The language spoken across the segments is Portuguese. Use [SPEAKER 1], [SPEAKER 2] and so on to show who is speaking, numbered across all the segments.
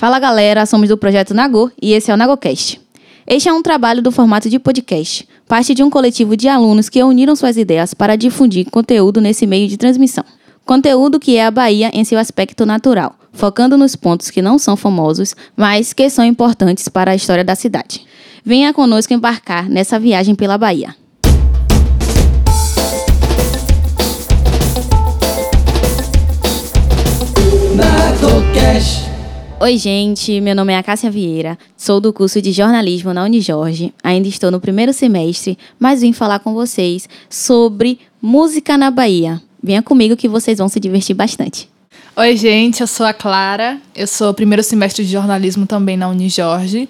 [SPEAKER 1] Fala galera, somos do projeto Nagô e esse é o Nagocast. Este é um trabalho do formato de podcast, parte de um coletivo de alunos que uniram suas ideias para difundir conteúdo nesse meio de transmissão. Conteúdo que é a Bahia em seu aspecto natural, focando nos pontos que não são famosos, mas que são importantes para a história da cidade. Venha conosco embarcar nessa viagem pela Bahia.
[SPEAKER 2] Nagocast.
[SPEAKER 1] Oi, gente. Meu nome é Cássia Vieira. Sou do curso de jornalismo na Unijorge. Ainda estou no primeiro semestre, mas vim falar com vocês sobre música na Bahia. Venha comigo que vocês vão se divertir bastante.
[SPEAKER 3] Oi, gente. Eu sou a Clara. Eu sou primeiro semestre de jornalismo também na Unijorge.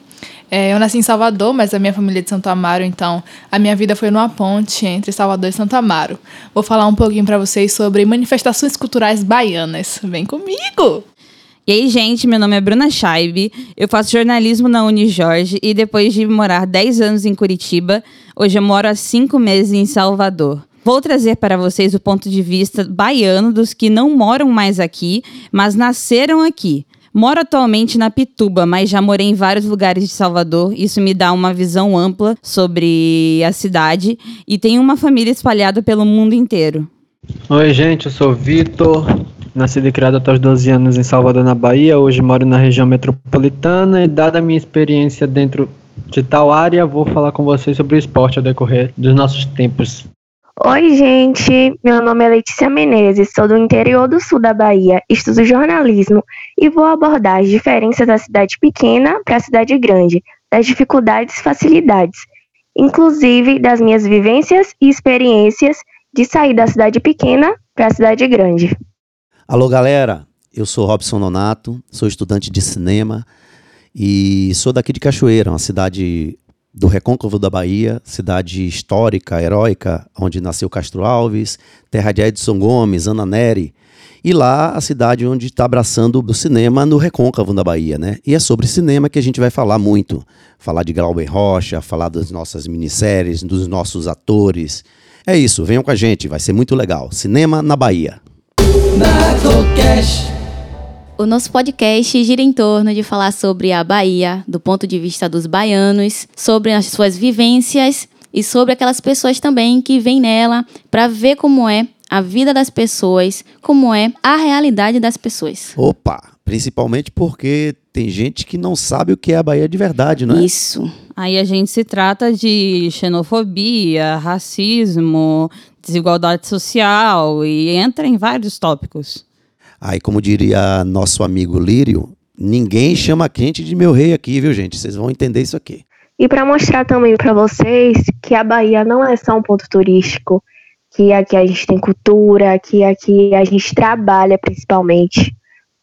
[SPEAKER 3] É, eu nasci em Salvador, mas a minha família é de Santo Amaro, então a minha vida foi numa ponte entre Salvador e Santo Amaro. Vou falar um pouquinho para vocês sobre manifestações culturais baianas. Vem comigo!
[SPEAKER 4] E aí, gente, meu nome é Bruna Scheibe, eu faço jornalismo na Unijorge e depois de morar 10 anos em Curitiba, hoje eu moro há 5 meses em Salvador. Vou trazer para vocês o ponto de vista baiano dos que não moram mais aqui, mas nasceram aqui. Moro atualmente na Pituba, mas já morei em vários lugares de Salvador. Isso me dá uma visão ampla sobre a cidade e tenho uma família espalhada pelo mundo inteiro.
[SPEAKER 5] Oi, gente, eu sou Vitor, nascido e criado até os 12 anos em Salvador, na Bahia. Hoje moro na região metropolitana e, dada a minha experiência dentro de tal área, vou falar com vocês sobre o esporte ao decorrer dos nossos tempos.
[SPEAKER 6] Oi, gente. Meu nome é Letícia Menezes, sou do interior do sul da Bahia, estudo jornalismo e vou abordar as diferenças da cidade pequena para a cidade grande, das dificuldades e facilidades, inclusive das minhas vivências e experiências de sair da cidade pequena para a cidade grande.
[SPEAKER 7] Alô, galera. Eu sou Robson Nonato, sou estudante de cinema e sou daqui de Cachoeira, uma cidade do Recôncavo da Bahia, cidade histórica, heróica, onde nasceu Castro Alves, terra de Edson Gomes, Ana Neri. E lá a cidade onde está abraçando o cinema no Recôncavo da Bahia, né? E é sobre cinema que a gente vai falar muito. Falar de Glauber Rocha, falar das nossas minisséries, dos nossos atores. É isso, venham com a gente, vai ser muito legal. Cinema na Bahia.
[SPEAKER 1] O nosso podcast gira em torno de falar sobre a Bahia, do ponto de vista dos baianos, sobre as suas vivências e sobre aquelas pessoas também que vêm nela para ver como é a vida das pessoas, como é a realidade das pessoas.
[SPEAKER 7] Opa! Principalmente porque tem gente que não sabe o que é a Bahia de verdade, não é?
[SPEAKER 1] Isso.
[SPEAKER 4] Aí a gente se trata de xenofobia, racismo, desigualdade social e entra em vários tópicos.
[SPEAKER 7] Aí, como diria nosso amigo Lírio, ninguém chama quente de meu rei aqui, viu, gente? Vocês vão entender isso aqui.
[SPEAKER 6] E para mostrar também para vocês que a Bahia não é só um ponto turístico, que aqui a gente tem cultura, que aqui a gente trabalha principalmente.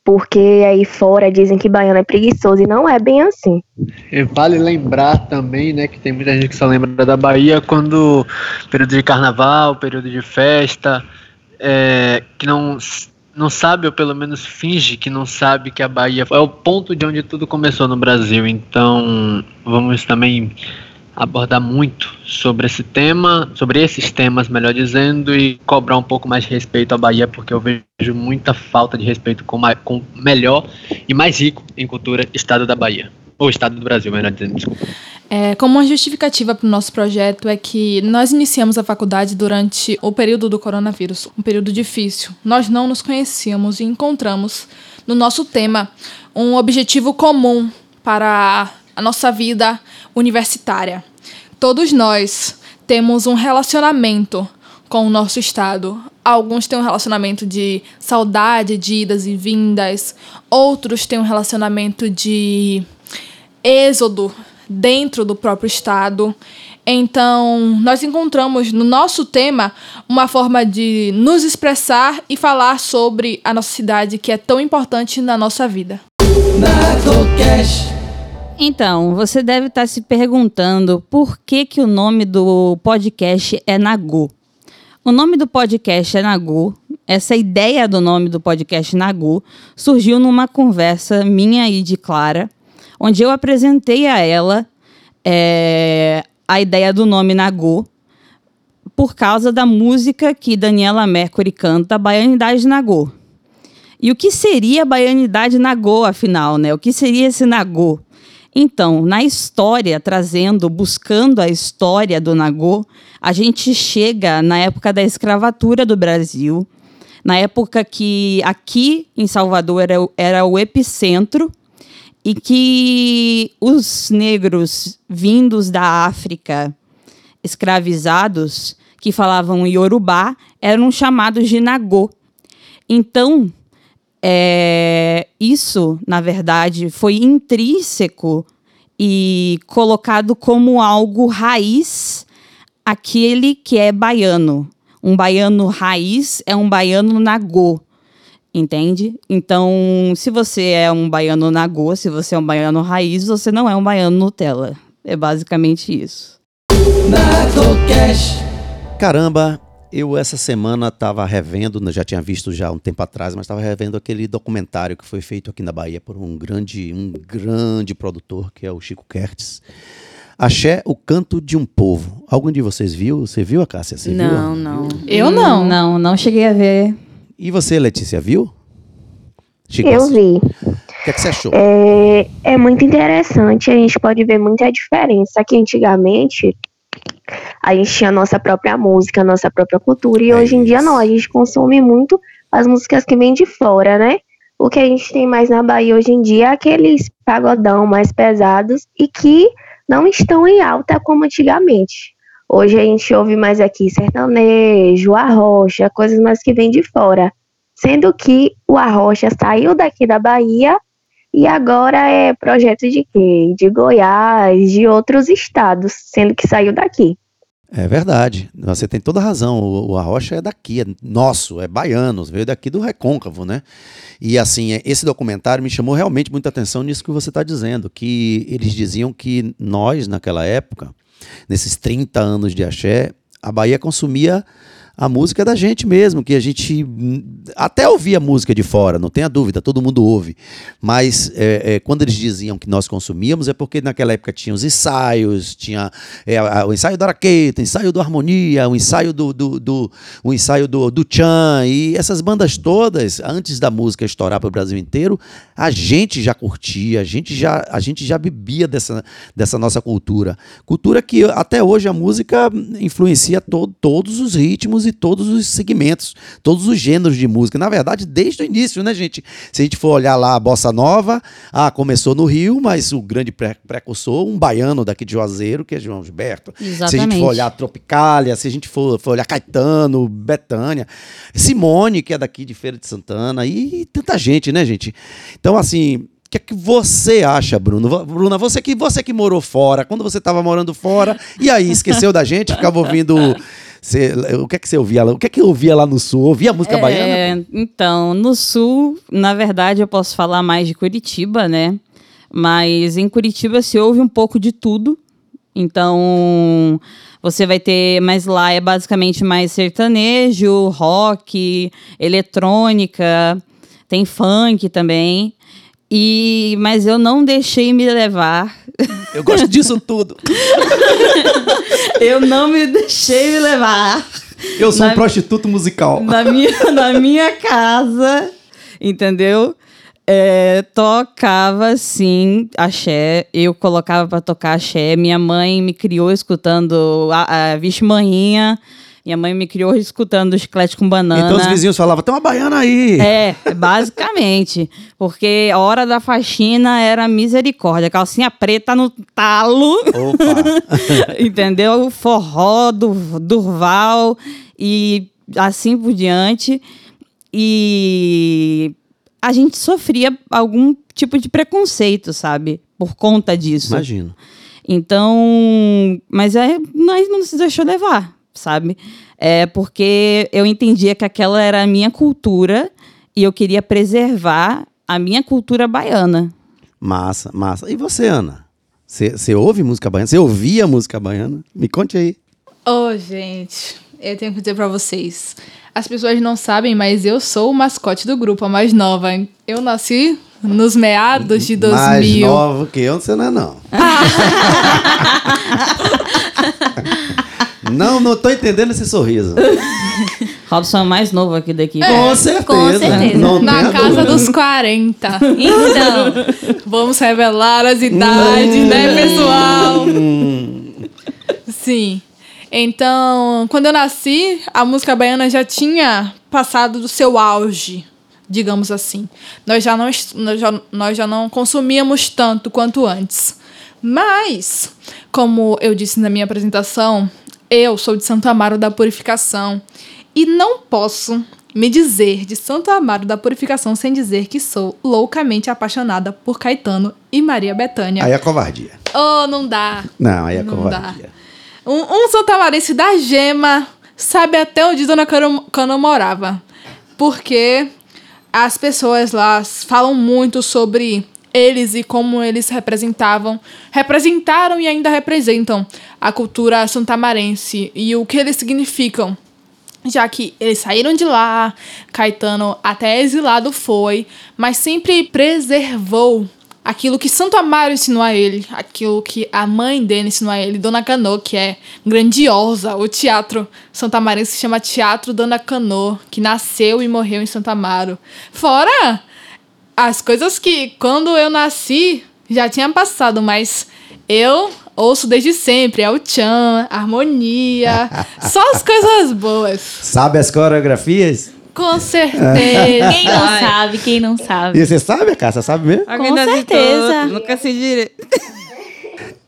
[SPEAKER 6] Porque aí fora dizem que baiano é preguiçoso e não é bem assim.
[SPEAKER 5] E vale lembrar também, né, que tem muita gente que só lembra da Bahia quando período de carnaval, período de festa, é, que não não sabe, ou pelo menos finge que não sabe que a Bahia é o ponto de onde tudo começou no Brasil. Então, vamos também abordar muito sobre esse tema, sobre esses temas, melhor dizendo, e cobrar um pouco mais de respeito à Bahia, porque eu vejo muita falta de respeito com, o melhor e mais rico em cultura estado da Bahia. Ou estado do Brasil, melhor dizendo, desculpa.
[SPEAKER 3] É, como uma justificativa para o nosso projeto é que nós iniciamos a faculdade durante o período do coronavírus, um período difícil. Nós não nos conhecíamos e encontramos no nosso tema um objetivo comum para a nossa vida universitária. Todos nós temos um relacionamento com o nosso estado. Alguns têm um relacionamento de saudade, de idas e vindas, outros têm um relacionamento de êxodo dentro do próprio Estado. Então, nós encontramos no nosso tema uma forma de nos expressar e falar sobre a nossa cidade que é tão importante na nossa vida.
[SPEAKER 4] Então, você deve estar se perguntando por que, que o nome do podcast é Nagu. O nome do podcast é Nagu. Essa ideia do nome do podcast Nagu surgiu numa conversa minha e de Clara, onde eu apresentei a ela é, a ideia do nome Nagô por causa da música que Daniela Mercury canta, Baianidade Nagô. E o que seria a baianidade nagô, afinal, né? O que seria esse nagô? Então, na história, trazendo, buscando a história do nagô, a gente chega na época da escravatura do Brasil, na época que aqui em Salvador era, o- era o epicentro e que os negros vindos da África, escravizados, que falavam iorubá, eram chamados de nagô. Então, é, isso, na verdade, foi intrínseco e colocado como algo raiz aquele que é baiano. Um baiano raiz é um baiano nagô, entende? Então, se você é um baiano nagô, se você é um baiano raiz, você não é um baiano Nutella. É basicamente isso.
[SPEAKER 7] Caramba, eu essa semana estava revendo, né, já tinha visto já um tempo atrás, mas estava revendo aquele documentário que foi feito aqui na Bahia por um grande, um grande produtor, que é o Chico Kertz. Axé, o canto de um povo. Algum de vocês viu? Você viu, Cássia? Você viu?
[SPEAKER 1] Não, não.
[SPEAKER 3] Eu não.
[SPEAKER 4] Não, não cheguei a ver.
[SPEAKER 7] E você, Letícia, viu? Chico,
[SPEAKER 6] Eu
[SPEAKER 7] o
[SPEAKER 6] vi.
[SPEAKER 7] que, é que você achou?
[SPEAKER 6] É, é muito interessante, a gente pode ver muita diferença. Que antigamente a gente tinha a nossa própria música, a nossa própria cultura, e
[SPEAKER 7] É
[SPEAKER 6] hoje em dia não, a gente consome muito as músicas que vêm de fora, né? O que a gente tem mais na Bahia hoje em dia é aqueles pagodão mais pesados e que não estão em alta como antigamente. Hoje a gente ouve mais aqui sertanejo, arrocha, coisas mais que vêm de fora. Sendo que o arrocha saiu daqui da Bahia e agora é projeto de quê? De Goiás, de outros estados, sendo que saiu daqui.
[SPEAKER 7] É verdade, você tem toda a razão. O, Arrocha é daqui, é nosso, é baiano, veio daqui do Recôncavo, né? E assim, é- esse documentário me chamou realmente muita atenção nisso que você está dizendo, que eles diziam que nós, naquela época, nesses 30 anos de axé, a Bahia consumia a música da gente mesmo, que a gente até ouvia música de fora, não tenha dúvida, todo mundo ouve. Mas é, é, quando eles diziam que nós consumíamos, é porque naquela época tinha os ensaios, tinha é, o ensaio do Araqueta, o ensaio do Harmonia, o ensaio do, do, do- o ensaio do, do Chan, e essas bandas todas, antes da música estourar para o Brasil inteiro, a gente já curtia, a gente já, a gente já bebia dessa, dessa nossa cultura. Cultura que até hoje a música influencia to- todos os ritmos e todos os segmentos, todos os gêneros de música. Na verdade, desde o início, né, gente? Se a gente for olhar lá a Bossa Nova, ah, começou no Rio, mas o grande pre- precursor, um baiano daqui de Juazeiro, que é João Gilberto. Se a gente
[SPEAKER 4] Exatamente.
[SPEAKER 7] for olhar Tropicália, se a gente for, for olhar Caetano, Betânia, Simone, que é daqui de Feira de Santana, e, tanta gente, né, gente? Então, assim, o que é que você acha, Bruno? Bruna, você que, você que morou fora, quando você estava morando fora, e aí, esqueceu da gente, ficava ouvindo. Você- o que é que você ouvia lá? O que é que eu ouvia lá no sul? Ouvia música baiana?
[SPEAKER 4] É, então, no sul, na verdade, eu posso falar mais de Curitiba, né? Mas em Curitiba se ouve um pouco de tudo. Então, você vai ter, mas lá é basicamente mais sertanejo, rock, eletrônica, tem funk também. E mas eu não deixei me levar.
[SPEAKER 7] Eu gosto disso tudo.
[SPEAKER 4] Eu não me deixei me levar.
[SPEAKER 8] Eu sou
[SPEAKER 4] Na-
[SPEAKER 8] um prostituto musical.
[SPEAKER 4] na minha, na minha casa, entendeu? É, tocava sim axé, eu colocava pra tocar axé. Minha mãe me criou escutando a, a Vixe Manhinha. Minha mãe me criou escutando o chiclete com banana.
[SPEAKER 7] Então os vizinhos falavam, tem uma baiana aí.
[SPEAKER 4] É, basicamente. Porque a hora da faxina era misericórdia. Calcinha preta no talo.
[SPEAKER 7] Opa!
[SPEAKER 4] entendeu? Forró, do, Durval e assim por diante. E a gente sofria algum tipo de preconceito, sabe? Por conta disso.
[SPEAKER 7] Imagino.
[SPEAKER 4] Então, mas é, nós não se deixou levar, sabe? É porque eu entendia que aquela era a minha cultura e eu queria preservar a minha cultura baiana.
[SPEAKER 7] Massa, massa. E você, Ana? Você ouve música baiana? Você ouvia música baiana? Me conte aí.
[SPEAKER 3] Ô, gente, eu tenho que dizer pra vocês. As pessoas não sabem, mas eu sou o mascote do grupo, a mais nova. Eu nasci nos meados de 2000.
[SPEAKER 7] Mais nova que eu, você não é não. não, não tô entendendo esse sorriso.
[SPEAKER 4] Robson é mais novo aqui da equipe.
[SPEAKER 7] Com certeza.
[SPEAKER 1] com certeza.
[SPEAKER 7] Não
[SPEAKER 3] Na casa
[SPEAKER 7] dúvida.
[SPEAKER 3] dos 40.
[SPEAKER 1] Então,
[SPEAKER 3] Vamos revelar as idades, né, pessoal? Sim. Então, quando eu nasci, a música baiana já tinha passado do seu auge, digamos assim. Nós já não, nós já, nós já não consumíamos tanto quanto antes. Mas, como eu disse na minha apresentação, eu sou de Santo Amaro da Purificação e não posso me dizer de Santo Amaro da Purificação sem dizer que sou loucamente apaixonada por Caetano e Maria Bethânia.
[SPEAKER 7] Aí é covardia.
[SPEAKER 3] Oh, não dá.
[SPEAKER 7] Não, aí é
[SPEAKER 3] Não
[SPEAKER 7] covardia.
[SPEAKER 3] Um, um santamarense da gema sabe até onde Dona Cano morava. Porque as pessoas lá falam muito sobre eles e como eles representavam, representaram e ainda representam a cultura santamarense e o que eles significam. Já que eles saíram de lá, Caetano até exilado foi, mas sempre preservou aquilo que Santo Amaro ensinou a ele, aquilo que a mãe dele ensinou a ele, Dona Canô, que é grandiosa. O teatro Santo Amarense se chama Teatro Dona Canô, que nasceu e morreu em Santo Amaro. Fora as coisas que quando eu nasci já tinha passado, mas eu ouço desde sempre. É o Tchan, harmonia, só as coisas boas.
[SPEAKER 7] Sabe as coreografias?
[SPEAKER 3] Com certeza.
[SPEAKER 1] quem não sabe, quem não sabe.
[SPEAKER 7] E você sabe, Cássia? Sabe mesmo?
[SPEAKER 1] Com certeza.
[SPEAKER 4] Nunca se direito.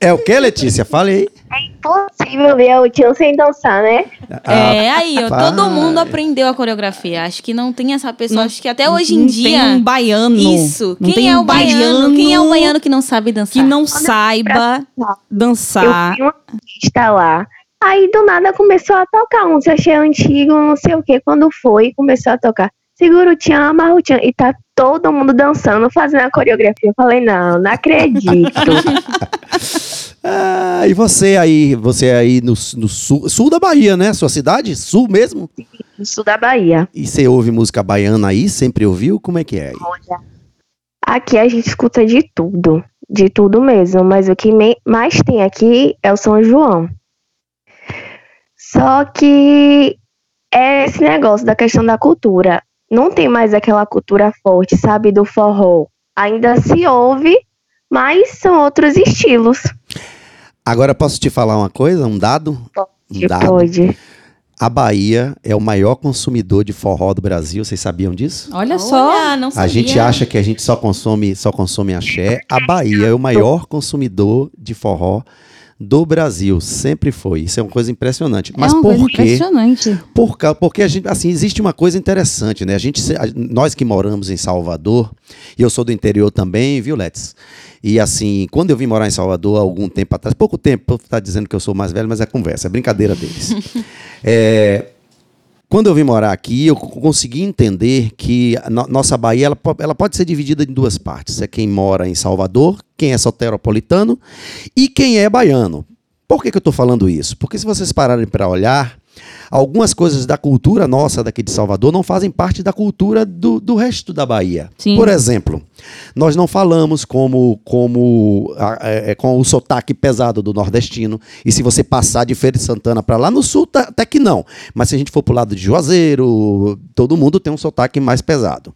[SPEAKER 7] É o que, Letícia? Fale aí.
[SPEAKER 6] É impossível ver o tio sem dançar, né?
[SPEAKER 1] É, aí, ó, todo mundo aprendeu a coreografia. Acho que não tem essa pessoa, acho que até hoje em
[SPEAKER 4] Não
[SPEAKER 1] dia.
[SPEAKER 4] Tem um baiano.
[SPEAKER 1] Isso.
[SPEAKER 4] Não
[SPEAKER 1] Quem
[SPEAKER 4] tem
[SPEAKER 1] é
[SPEAKER 4] um
[SPEAKER 1] o baiano? Quem é o baiano que não sabe dançar?
[SPEAKER 4] que não saiba
[SPEAKER 6] Eu
[SPEAKER 4] dançar?
[SPEAKER 6] vi uma artista lá. Aí do nada começou a tocar um sachê antigo, não sei o que. Quando foi, começou a tocar. Segura o tchan, amarra o tchan. E tá todo mundo dançando, fazendo a coreografia. Eu falei, não, não acredito.
[SPEAKER 7] Ah, e você aí, você aí no, no sul, sul da Bahia, né? Sua cidade? Sul mesmo?
[SPEAKER 6] No sul da Bahia.
[SPEAKER 7] E você ouve música baiana aí? Sempre ouviu? Como é que é? aí?
[SPEAKER 6] Olha, aqui a gente escuta de tudo, de tudo mesmo, mas o que mais tem aqui é o São João. Só que é esse negócio da questão da cultura. Não tem mais aquela cultura forte, sabe, do forró. Ainda se ouve, mas são outros estilos.
[SPEAKER 7] Agora posso te falar uma coisa, um dado? Um dado.
[SPEAKER 6] pode.
[SPEAKER 7] A Bahia é o maior consumidor de forró do Brasil. Vocês sabiam disso?
[SPEAKER 4] Olha só.
[SPEAKER 1] Olha, não
[SPEAKER 7] A
[SPEAKER 1] sabia.
[SPEAKER 7] gente acha que a gente só consome, só consome axé. A Bahia é o maior consumidor de forró do Brasil. Sempre foi. Isso é uma coisa impressionante. Mas
[SPEAKER 4] é uma
[SPEAKER 7] por
[SPEAKER 4] coisa
[SPEAKER 7] quê?
[SPEAKER 4] impressionante.
[SPEAKER 7] Por porque a gente, assim, existe uma coisa interessante, né? A gente, nós que moramos em Salvador, e eu sou do interior também, viu, Letes? E assim, quando eu vim morar em Salvador há algum tempo atrás, pouco tempo, tá dizendo que eu sou mais velho, mas é conversa, é brincadeira deles. É, quando eu vim morar aqui, eu co- consegui entender que a no- nossa Bahia ela, ela pode ser dividida em duas partes. É quem mora em Salvador, quem é soteropolitano e quem é baiano. Por que, que eu estou falando isso? Porque se vocês pararem para olhar, algumas coisas da cultura nossa daqui de Salvador não fazem parte da cultura do, do resto da Bahia.
[SPEAKER 4] Sim.
[SPEAKER 7] Por exemplo, nós não falamos como, como é, é, com o sotaque pesado do nordestino. E se você passar de Feira de Santana para lá no sul, tá- até que não. Mas se a gente for pro lado de Juazeiro, todo mundo tem um sotaque mais pesado.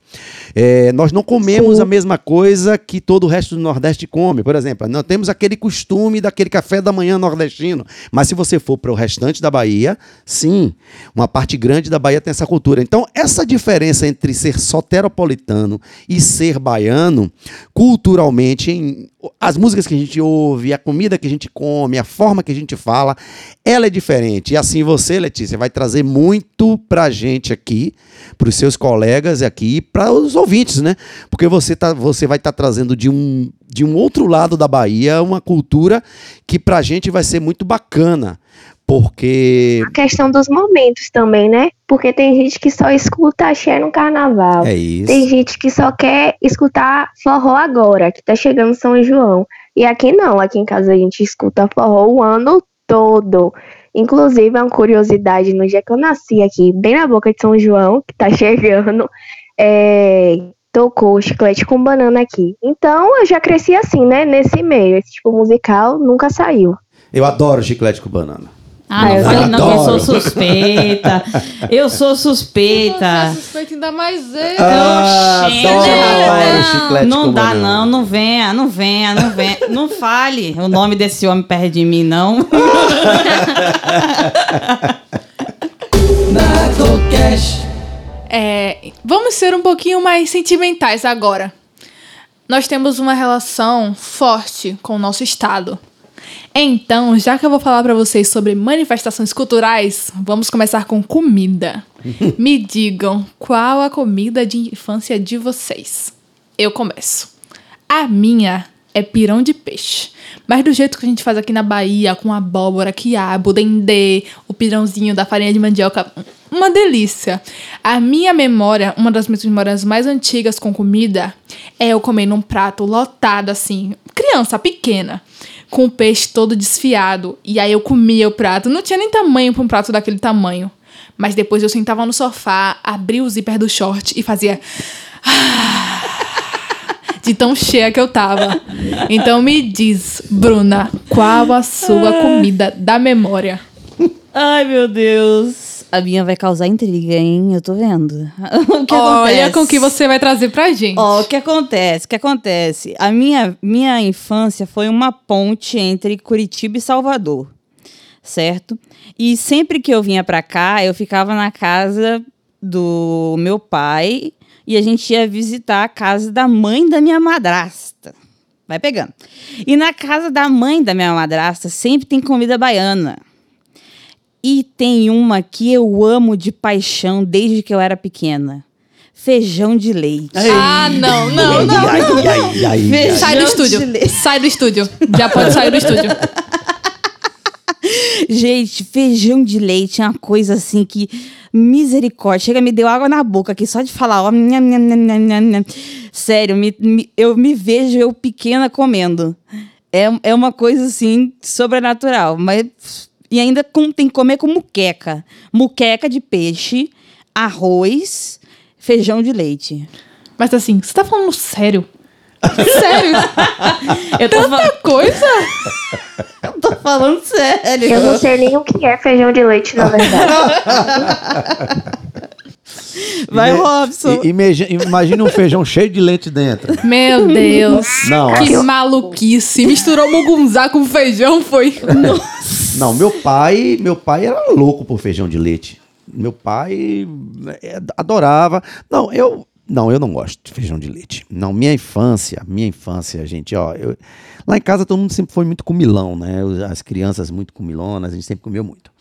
[SPEAKER 7] É, nós não comemos a mesma coisa que todo o resto do Nordeste come. Por exemplo, nós temos aquele costume daquele café da manhã nordestino. Mas se você for para o restante da Bahia, sim, uma parte grande da Bahia tem essa cultura. Então, essa diferença entre ser soteropolitano e ser baiano, culturalmente, em- as músicas que a gente ouve, a comida que a gente come, a forma que a gente fala, ela é diferente. E assim você, Letícia, vai trazer muito pra gente aqui, pros seus colegas aqui, para os ouvintes, né? Porque você, tá, você vai estar trazendo de um, de um outro lado da Bahia uma cultura que pra gente vai ser muito bacana. Porque
[SPEAKER 6] A questão dos momentos também, né? Porque tem gente que só escuta axé no carnaval.
[SPEAKER 7] é isso.
[SPEAKER 6] Tem gente que só quer escutar forró agora, que tá chegando São João. E aqui não, aqui em casa a gente escuta forró o ano todo. Inclusive, é uma curiosidade, no dia que eu nasci aqui, bem na boca de São João, que tá chegando, é, tocou chiclete com banana aqui. Então, eu já cresci assim, né? Nesse meio. Esse tipo musical nunca saiu.
[SPEAKER 7] Eu adoro chiclete com banana.
[SPEAKER 4] Ah, não
[SPEAKER 6] eu
[SPEAKER 4] fale não, eu sou suspeita. Eu sou suspeita.
[SPEAKER 3] Você é suspeito ainda mais ele.
[SPEAKER 7] Ah,
[SPEAKER 4] Oxente,
[SPEAKER 7] adoro
[SPEAKER 4] não, dá não, não venha, não venha, não venha. Não fale o nome desse homem perto de mim, não.
[SPEAKER 3] É, vamos ser um pouquinho mais sentimentais agora. Nós temos uma relação forte com o nosso estado. Então, já que eu vou falar pra vocês sobre manifestações culturais, vamos começar com comida. Me digam qual a comida de infância de vocês. Eu começo. A minha é pirão de peixe. Mas do jeito que a gente faz aqui na Bahia, com abóbora, quiabo, dendê, o pirãozinho da farinha de mandioca, uma delícia. A minha memória, uma das minhas memórias mais antigas com comida, é eu comendo um prato lotado assim, criança pequena, com o peixe todo desfiado. E aí eu comia o prato. Não tinha nem tamanho para um prato daquele tamanho. Mas depois eu sentava no sofá, abria o zíper do short e fazia de tão cheia que eu tava. Então me diz, Bruna, qual a sua comida da memória?
[SPEAKER 4] Ai, meu Deus. A minha vai causar intriga, hein? Eu tô vendo. O que
[SPEAKER 3] Olha
[SPEAKER 4] acontece?
[SPEAKER 3] com o que você vai trazer pra gente.
[SPEAKER 4] Ó, o que acontece? O que acontece? A minha, minha infância foi uma ponte entre Curitiba e Salvador, certo? E sempre que eu vinha pra cá, eu ficava na casa do meu pai e a gente ia visitar a casa da mãe da minha madrasta. Vai pegando. E na casa da mãe da minha madrasta sempre tem comida baiana. E tem uma que eu amo de paixão desde que eu era pequena. Feijão de leite.
[SPEAKER 3] Ah, não, não, não.
[SPEAKER 7] Ai, ai, ai, ai, ai.
[SPEAKER 3] Sai do
[SPEAKER 4] Feijão
[SPEAKER 3] estúdio. Sai do estúdio. Já pode sair do estúdio.
[SPEAKER 4] Gente, feijão de leite é uma coisa assim que. Misericórdia. Chega, me deu água na boca aqui só de falar. Ó, nham, nham, nham. Sério, me- me- eu me vejo eu pequena comendo. É, é uma coisa assim, sobrenatural. Mas. E ainda com- tem que comer com muqueca. Muqueca de peixe, arroz, feijão de leite.
[SPEAKER 3] Mas assim, você tá falando sério? Sério?
[SPEAKER 4] Eu tô, fa-
[SPEAKER 3] Coisa?
[SPEAKER 4] eu tô falando sério.
[SPEAKER 6] Eu não sei nem o que é feijão de leite, na verdade.
[SPEAKER 4] Vai,
[SPEAKER 7] Ime-
[SPEAKER 4] Robson.
[SPEAKER 7] Imagina um feijão cheio de leite dentro.
[SPEAKER 3] Meu Deus.
[SPEAKER 7] Não,
[SPEAKER 3] Que
[SPEAKER 7] assim-
[SPEAKER 3] maluquice. Misturou mugunzá com feijão, foi.
[SPEAKER 7] Não, meu pai, meu pai era louco por feijão de leite. Meu pai é, adorava. Não, eu não, eu não gosto de feijão de leite. Não, minha infância, minha infância, gente, ó, eu- lá em casa todo mundo sempre foi muito comilão, né? As crianças muito comilonas, a gente sempre comeu muito.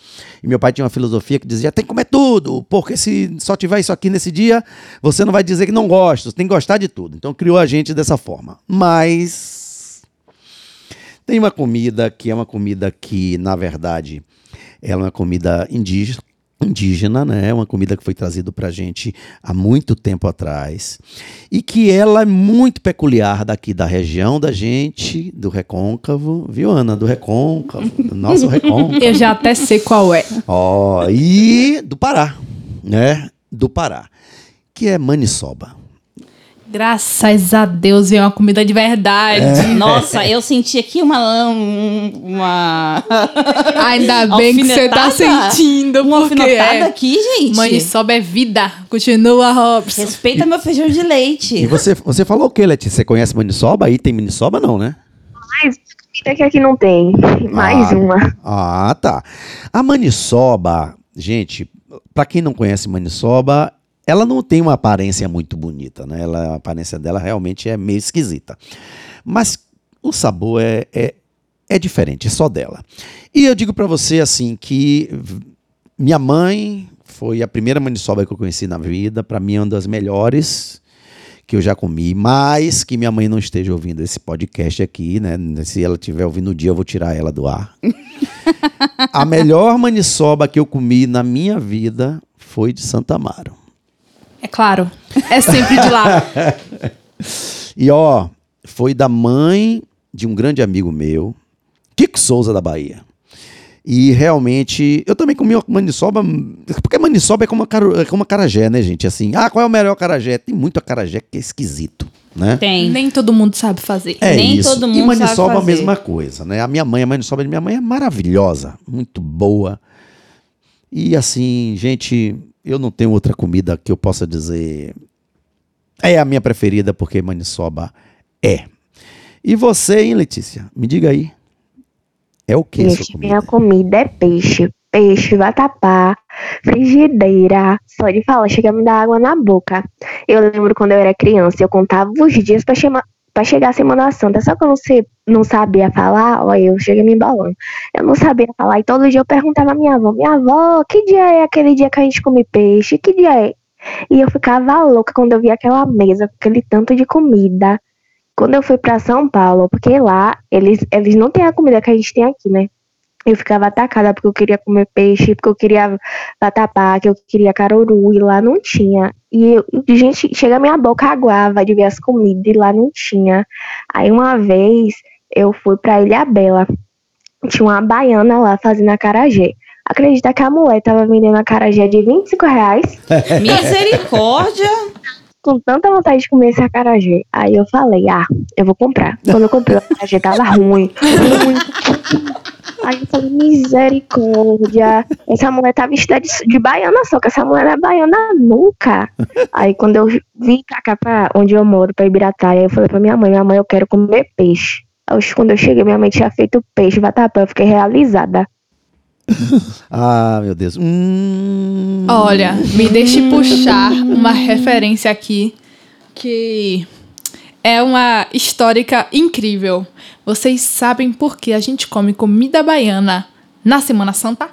[SPEAKER 7] E meu pai tinha uma filosofia que dizia: tem que comer tudo, porque se só tiver isso aqui nesse dia, você não vai dizer que não gosta, tem que gostar de tudo. Então criou a gente dessa forma. Mas tem uma comida que é uma comida que, na verdade, ela é uma comida indígena, indígena, né? É uma comida que foi trazida pra gente há muito tempo atrás e que ela é muito peculiar daqui da região da gente, do Recôncavo, viu, Ana? Do Recôncavo, do nosso Recôncavo.
[SPEAKER 3] Eu já até sei qual é.
[SPEAKER 7] Ó, e do Pará, né? Do Pará, que é maniçoba.
[SPEAKER 3] Graças a Deus, veio uma comida de verdade.
[SPEAKER 7] É.
[SPEAKER 4] Nossa, eu senti aqui uma. um- uma...
[SPEAKER 3] Ainda bem que você tá sentindo,
[SPEAKER 4] uma
[SPEAKER 3] porque
[SPEAKER 4] alfinetada
[SPEAKER 3] é.
[SPEAKER 4] aqui, gente.
[SPEAKER 3] Maniçoba é vida. Continua, Robson.
[SPEAKER 4] Respeita meu feijão de
[SPEAKER 7] E
[SPEAKER 4] leite.
[SPEAKER 7] você, você falou o quê, Letícia? Você conhece maniçoba? Aí tem maniçoba, não, né?
[SPEAKER 6] Mas comida que aqui não tem. Mais
[SPEAKER 7] Ah.
[SPEAKER 6] uma.
[SPEAKER 7] Ah, tá. A maniçoba, gente, pra quem não conhece maniçoba, ela não tem uma aparência muito bonita, né? Ela, a aparência dela realmente é meio esquisita. Mas o sabor é, é, é diferente, é só dela. E eu digo pra você assim que minha mãe foi a primeira maniçoba que eu conheci na vida, Pra mim é uma das melhores que eu já comi, mas que minha mãe não esteja ouvindo esse podcast aqui, né? Se ela estiver ouvindo o dia, eu vou tirar ela do ar. A melhor maniçoba que eu comi na minha vida foi de Santa Amaro.
[SPEAKER 3] É claro. É sempre de lá.
[SPEAKER 7] E ó, foi da mãe de um grande amigo meu, Kiko Souza da Bahia. E realmente, eu também comi uma maniçoba, porque maniçoba é como, a caro- é como a carajé, né, gente? Assim, ah, qual é o melhor carajé? Tem muito acarajé que é esquisito. né?
[SPEAKER 4] Tem.
[SPEAKER 3] Nem todo mundo sabe fazer.
[SPEAKER 7] É
[SPEAKER 4] Nem
[SPEAKER 7] isso.
[SPEAKER 4] todo
[SPEAKER 7] e
[SPEAKER 4] mundo sabe
[SPEAKER 7] maniçoba a
[SPEAKER 4] fazer.
[SPEAKER 7] mesma coisa, né? A minha mãe, a maniçoba de minha mãe é maravilhosa, muito boa. E assim, gente, eu não tenho outra comida que eu possa dizer é a minha preferida porque maniçoba é. E você, hein, Letícia? Me diga aí. É o que
[SPEAKER 6] Gente, minha
[SPEAKER 7] comida?
[SPEAKER 6] é peixe. Peixe, vatapá, frigideira. Só de falar, chega a me dar água na boca. Eu lembro quando eu era criança, eu contava os dias pra, chema, pra chegar a Semana Santa. Só que eu não, sei, não sabia falar, olha, eu cheguei me embalando. Eu não sabia falar e todo dia eu perguntava à minha avó, minha avó, que dia é aquele dia que a gente come peixe? Que dia é? E eu ficava louca quando eu via aquela mesa com aquele tanto de comida. Quando eu fui pra São Paulo, porque lá eles, eles não têm a comida que a gente tem aqui, né? Eu ficava atacada porque eu queria comer peixe, porque eu queria vatapá, que eu queria caruru, e lá não tinha. E, eu, gente, chega a minha boca aguava de ver as comidas, e lá não tinha. Aí uma vez eu fui pra Ilha Bela, tinha uma baiana lá fazendo acarajé. Acredita que a mulher tava vendendo acarajé de 25 reais?
[SPEAKER 4] Misericórdia.
[SPEAKER 6] com tanta vontade de comer esse acarajé. Aí eu falei, ah, eu vou comprar. Quando eu comprei o acarajé, tava ruim. ruim. Aí eu falei, misericórdia. Essa mulher tá vestida de, de baiana só, que essa mulher não é baiana nunca. Aí quando eu vim pra cá, pra onde eu moro, pra Ibirataia, eu falei pra minha mãe, minha mãe, eu quero comer peixe. Aí, quando eu cheguei, minha mãe tinha feito peixe, vatapá, eu fiquei realizada.
[SPEAKER 7] Ah, meu Deus. Hum,
[SPEAKER 3] Olha, me deixe puxar uma referência aqui que é uma histórica incrível. Vocês sabem por que a gente come comida baiana na Semana Santa?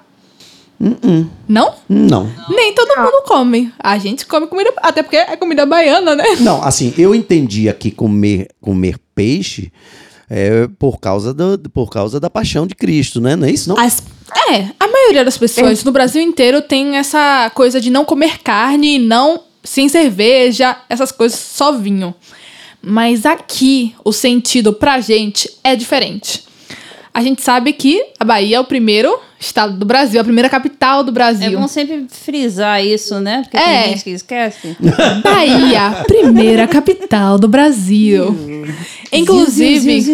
[SPEAKER 3] Não?
[SPEAKER 7] não.
[SPEAKER 3] Nem todo mundo come. A gente come comida, até porque é comida baiana, né?
[SPEAKER 7] Não, assim, eu entendia que comer, comer peixe é por causa, do, por causa da paixão de Cristo, né? Não é isso, não?
[SPEAKER 3] As- é, a maioria das pessoas no Brasil inteiro tem essa coisa de não comer carne, não sem cerveja, essas coisas, só vinho. Mas aqui o sentido pra gente é diferente. A gente sabe que a Bahia é o primeiro estado do Brasil, a primeira capital do
[SPEAKER 4] É
[SPEAKER 3] Brasil.
[SPEAKER 4] bom sempre frisar isso, né? Porque
[SPEAKER 3] É.
[SPEAKER 4] tem gente que esquece.
[SPEAKER 3] Bahia, primeira capital do Brasil. Inclusive,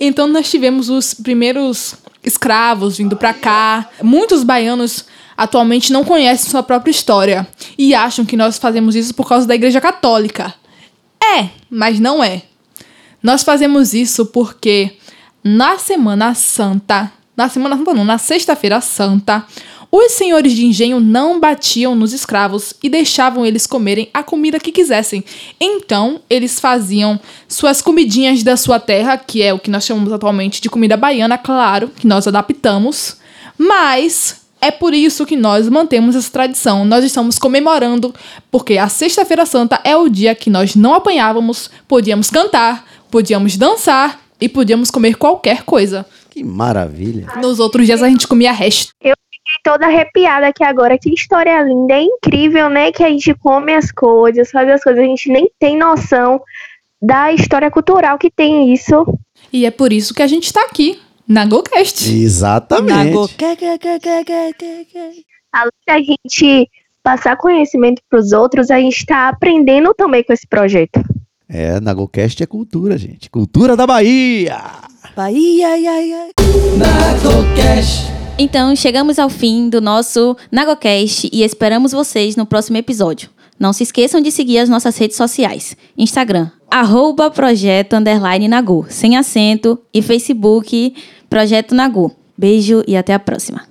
[SPEAKER 3] Então nós tivemos os primeiros escravos vindo pra cá. Muitos baianos atualmente não conhecem sua própria história e acham que nós fazemos isso por causa da Igreja Católica. É, mas não é. Nós fazemos isso porque na Semana Santa, na Semana Santa não, na Sexta-feira Santa, os senhores de engenho não batiam nos escravos e deixavam eles comerem a comida que quisessem. Então, eles faziam suas comidinhas da sua terra, que é o que nós chamamos atualmente de comida baiana, claro, que nós adaptamos, mas é por isso que nós mantemos essa tradição. Nós estamos comemorando, porque a Sexta-feira Santa é o dia que nós não apanhávamos, podíamos cantar, podíamos dançar e podíamos comer qualquer coisa.
[SPEAKER 7] Que maravilha.
[SPEAKER 3] Nos outros dias a gente comia resto.
[SPEAKER 6] Fiquei toda arrepiada aqui agora. Que história linda. É incrível, né? Que a gente come as coisas, faz as coisas. A gente nem tem noção da história cultural que tem isso.
[SPEAKER 3] E é por isso que a gente tá aqui, na GoCast.
[SPEAKER 7] Exatamente.
[SPEAKER 4] Nago.
[SPEAKER 6] Além da gente passar conhecimento para os outros, a gente está aprendendo também com esse projeto.
[SPEAKER 7] É, Nagocast é cultura, gente. Cultura da Bahia.
[SPEAKER 4] Bahia, ai, ai, ai.
[SPEAKER 2] Nagocast.
[SPEAKER 1] Então, chegamos ao fim do nosso NagoCast e esperamos vocês no próximo episódio. Não se esqueçam de seguir as nossas redes sociais. Instagram, arroba projeto underline Nago, sem acento, e Facebook, Projeto Nago. Beijo e até a próxima.